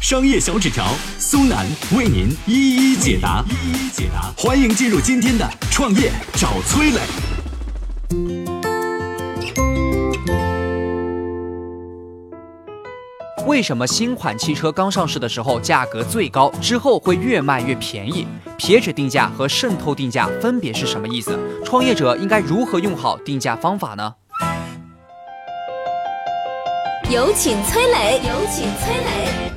商业小纸条，苏南为您一一解答。一一解答，欢迎进入今天的创业找崔磊。为什么新款汽车刚上市的时候价格最高，之后会越卖越便宜？撇指定价和渗透定价分别是什么意思？创业者应该如何用好定价方法呢？有请崔磊，有请崔磊。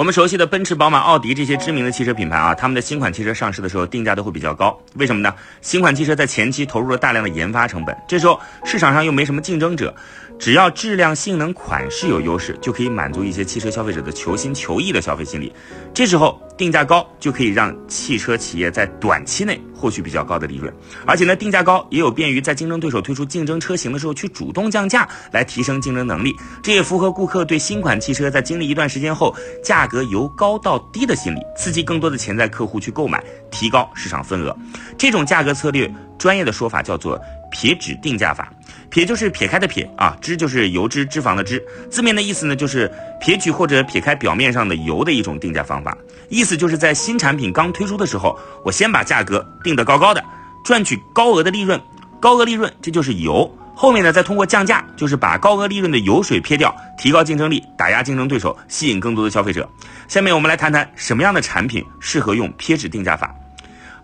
我们熟悉的奔驰、宝马、奥迪这些知名的汽车品牌啊，他们的新款汽车上市的时候定价都会比较高。为什么呢？新款汽车在前期投入了大量的研发成本，这时候市场上又没什么竞争者。只要质量、性能、款式有优势，就可以满足一些汽车消费者的求新求异的消费心理。这时候定价高，就可以让汽车企业在短期内获取比较高的利润。而且呢，定价高也有便于在竞争对手推出竞争车型的时候去主动降价，来提升竞争能力。这也符合顾客对新款汽车在经历一段时间后价格由高到低的心理，刺激更多的潜在客户去购买，提高市场份额。这种价格策略，专业的说法叫做撇指定价法。撇就是撇开的撇啊，脂就是油脂脂肪的脂，字面的意思呢就是撇取或者撇开表面上的油的一种定价方法。意思就是在新产品刚推出的时候，我先把价格定得高高的，赚取高额的利润。高额利润这就是油，后面呢再通过降价，就是把高额利润的油水撇掉，提高竞争力，打压竞争对手，吸引更多的消费者。下面我们来谈谈什么样的产品适合用撇指定价法。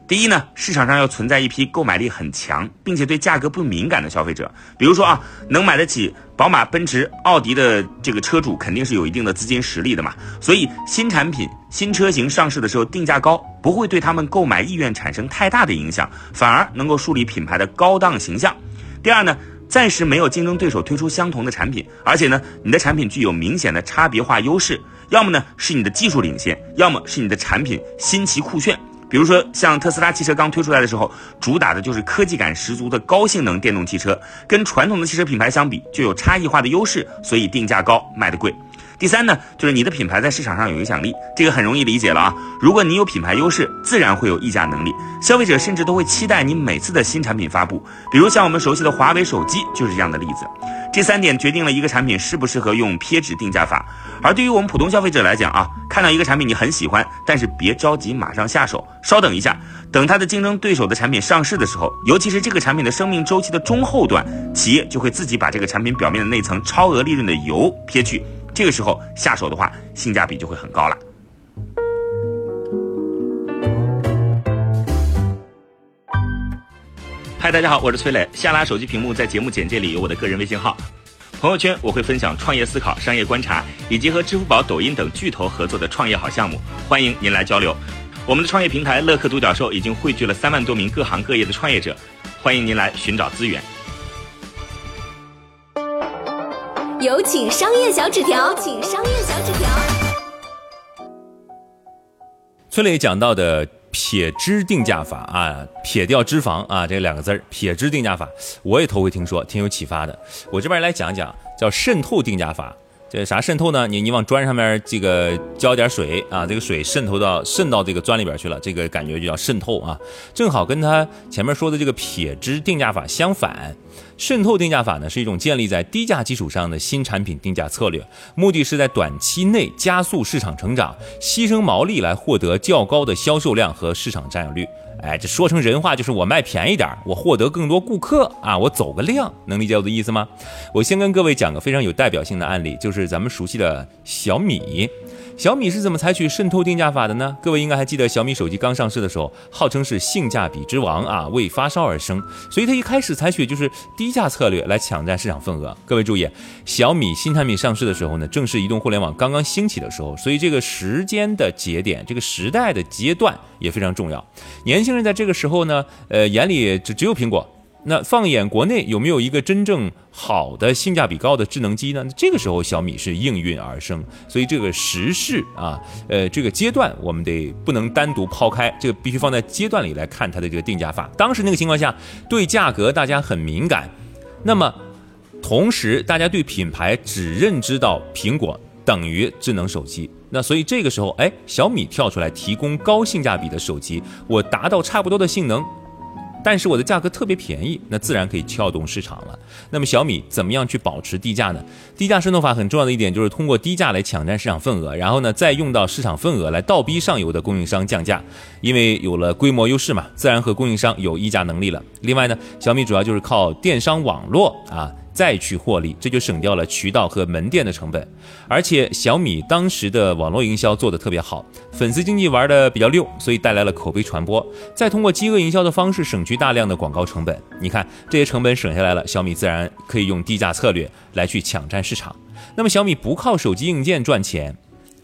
第一呢，市场上要存在一批购买力很强，并且对价格不敏感的消费者。比如说啊，能买得起宝马、奔驰、奥迪的这个车主，肯定是有一定的资金实力的嘛。所以新产品、新车型上市的时候定价高，不会对他们购买意愿产生太大的影响，反而能够树立品牌的高档形象。第二呢，暂时没有竞争对手推出相同的产品，而且呢，你的产品具有明显的差别化优势，要么呢是你的技术领先，要么是你的产品新奇酷炫。比如说，像特斯拉汽车刚推出来的时候，主打的就是科技感十足的高性能电动汽车，跟传统的汽车品牌相比，就有差异化的优势，所以定价高，卖的贵。第三呢，就是你的品牌在市场上有影响力，这个很容易理解了啊。如果你有品牌优势，自然会有议价能力，消费者甚至都会期待你每次的新产品发布。比如像我们熟悉的华为手机就是这样的例子。这三点决定了一个产品适不适合用撇指定价法。而对于我们普通消费者来讲啊，看到一个产品你很喜欢，但是别着急马上下手，稍等一下，等它的竞争对手的产品上市的时候，尤其是这个产品的生命周期的中后段，企业就会自己把这个产品表面的那层超额利润的油撇去。这个时候下手的话，性价比就会很高了。嗨，大家好，我是崔磊。下拉手机屏幕，在节目简介里有我的个人微信号。朋友圈我会分享创业思考、商业观察，以及和支付宝、抖音等巨头合作的创业好项目，欢迎您来交流。我们的创业平台乐客独角兽已经汇聚了三万多名各行各业的创业者，欢迎您来寻找资源。有请商业小纸条，请商业小纸条。崔磊讲到的撇脂定价法啊，撇掉脂肪啊，这两个字儿，撇脂定价法，我也头回听说，挺有启发的。我这边来讲讲，叫渗透定价法。这啥渗透呢？你你往砖上面这个浇点水啊，这个水渗透到渗到这个砖里边去了，这个感觉就叫渗透啊。正好跟他前面说的这个撇脂定价法相反。渗透定价法呢，是一种建立在低价基础上的新产品定价策略，目的是在短期内加速市场成长，牺牲毛利来获得较高的销售量和市场占有率。哎，这说成人话就是我卖便宜点儿，我获得更多顾客啊，我走个量，能理解我的意思吗？我先跟各位讲个非常有代表性的案例，就是咱们熟悉的小米。小米是怎么采取渗透定价法的呢？各位应该还记得，小米手机刚上市的时候，号称是性价比之王啊，为发烧而生，所以它一开始采取就是低价策略来抢占市场份额。各位注意，小米新产品上市的时候呢，正是移动互联网刚刚兴起的时候，所以这个时间的节点，这个时代的阶段也非常重要。年轻人在这个时候呢，呃，眼里只只有苹果。那放眼国内，有没有一个真正好的、性价比高的智能机呢？这个时候小米是应运而生，所以这个时势啊，呃，这个阶段我们得不能单独抛开，这个必须放在阶段里来看它的这个定价法。当时那个情况下，对价格大家很敏感，那么同时大家对品牌只认知到苹果等于智能手机，那所以这个时候，哎，小米跳出来提供高性价比的手机，我达到差不多的性能。但是我的价格特别便宜，那自然可以撬动市场了。那么小米怎么样去保持低价呢？低价渗透法很重要的一点就是通过低价来抢占市场份额，然后呢再用到市场份额来倒逼上游的供应商降价。因为有了规模优势嘛，自然和供应商有议价能力了。另外呢，小米主要就是靠电商网络啊。再去获利，这就省掉了渠道和门店的成本，而且小米当时的网络营销做得特别好，粉丝经济玩的比较溜，所以带来了口碑传播。再通过饥饿营销的方式省去大量的广告成本，你看这些成本省下来了，小米自然可以用低价策略来去抢占市场。那么小米不靠手机硬件赚钱，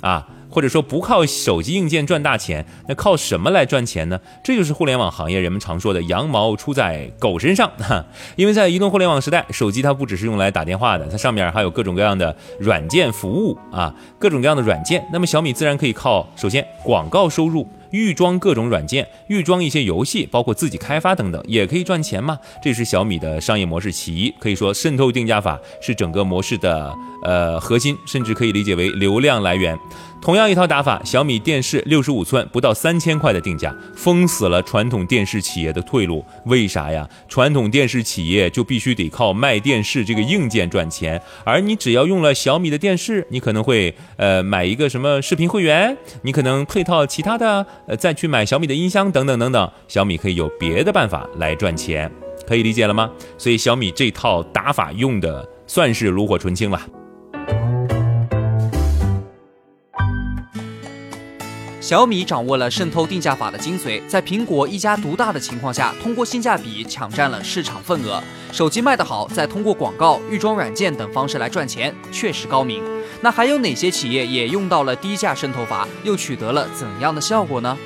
啊。或者说不靠手机硬件赚大钱，那靠什么来赚钱呢？这就是互联网行业人们常说的“羊毛出在狗身上”哈。因为在移动互联网时代，手机它不只是用来打电话的，它上面还有各种各样的软件服务啊，各种各样的软件。那么小米自然可以靠首先广告收入。预装各种软件，预装一些游戏，包括自己开发等等，也可以赚钱嘛？这是小米的商业模式其一，可以说渗透定价法是整个模式的呃核心，甚至可以理解为流量来源。同样一套打法，小米电视六十五寸不到三千块的定价，封死了传统电视企业的退路。为啥呀？传统电视企业就必须得靠卖电视这个硬件赚钱，而你只要用了小米的电视，你可能会呃买一个什么视频会员，你可能配套其他的。呃，再去买小米的音箱等等等等，小米可以有别的办法来赚钱，可以理解了吗？所以小米这套打法用的算是炉火纯青了。小米掌握了渗透定价法的精髓，在苹果一家独大的情况下，通过性价比抢占了市场份额。手机卖得好，再通过广告、预装软件等方式来赚钱，确实高明。那还有哪些企业也用到了低价渗透法，又取得了怎样的效果呢？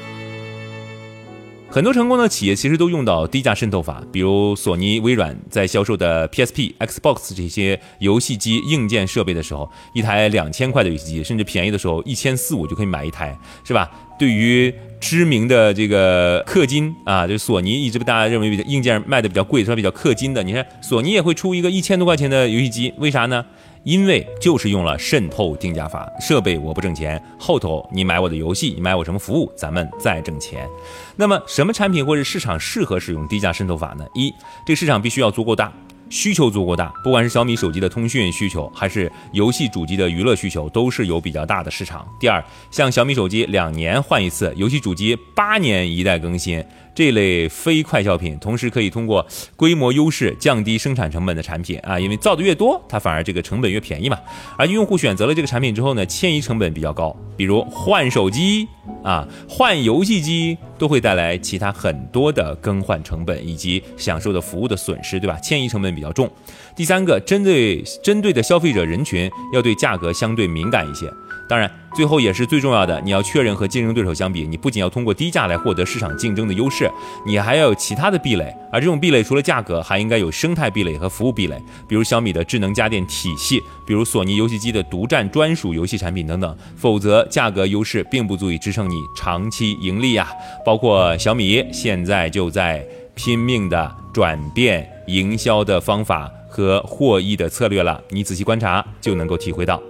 很多成功的企业其实都用到低价渗透法，比如索尼、微软在销售的 PSP、Xbox 这些游戏机硬件设备的时候，一台两千块的游戏机，甚至便宜的时候一千四五就可以买一台，是吧？对于知名的这个氪金啊，就索尼一直被大家认为比较硬件卖的比较贵，所以比较氪金的，你看索尼也会出一个一千多块钱的游戏机，为啥呢？因为就是用了渗透定价法，设备我不挣钱，后头你买我的游戏，你买我什么服务，咱们再挣钱。那么什么产品或者市场适合使用低价渗透法呢？一，这个市场必须要足够大。需求足够大，不管是小米手机的通讯需求，还是游戏主机的娱乐需求，都是有比较大的市场。第二，像小米手机两年换一次，游戏主机八年一代更新。这类非快消品，同时可以通过规模优势降低生产成本的产品啊，因为造的越多，它反而这个成本越便宜嘛。而用户选择了这个产品之后呢，迁移成本比较高，比如换手机啊、换游戏机，都会带来其他很多的更换成本以及享受的服务的损失，对吧？迁移成本比较重。第三个，针对针对的消费者人群要对价格相对敏感一些。当然，最后也是最重要的，你要确认和竞争对手相比，你不仅要通过低价来获得市场竞争的优势，你还要有其他的壁垒。而这种壁垒除了价格，还应该有生态壁垒和服务壁垒，比如小米的智能家电体系，比如索尼游戏机的独占专属游戏产品等等。否则，价格优势并不足以支撑你长期盈利呀。包括小米现在就在拼命的转变营销的方法和获益的策略了，你仔细观察就能够体会到。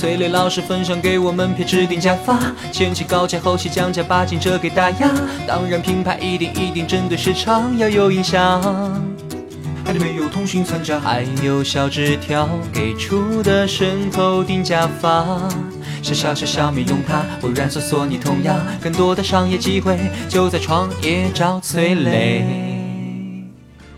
崔磊老师分享给我们撇指定价法，前期高价后期降价，把金折给大家。当然品牌一定一定针对市场要有影响。还没有通讯存折，还有小纸条给出的渗透定价法。小小小小米用它，微软搜索你同样更多的商业机会就在创业找崔磊。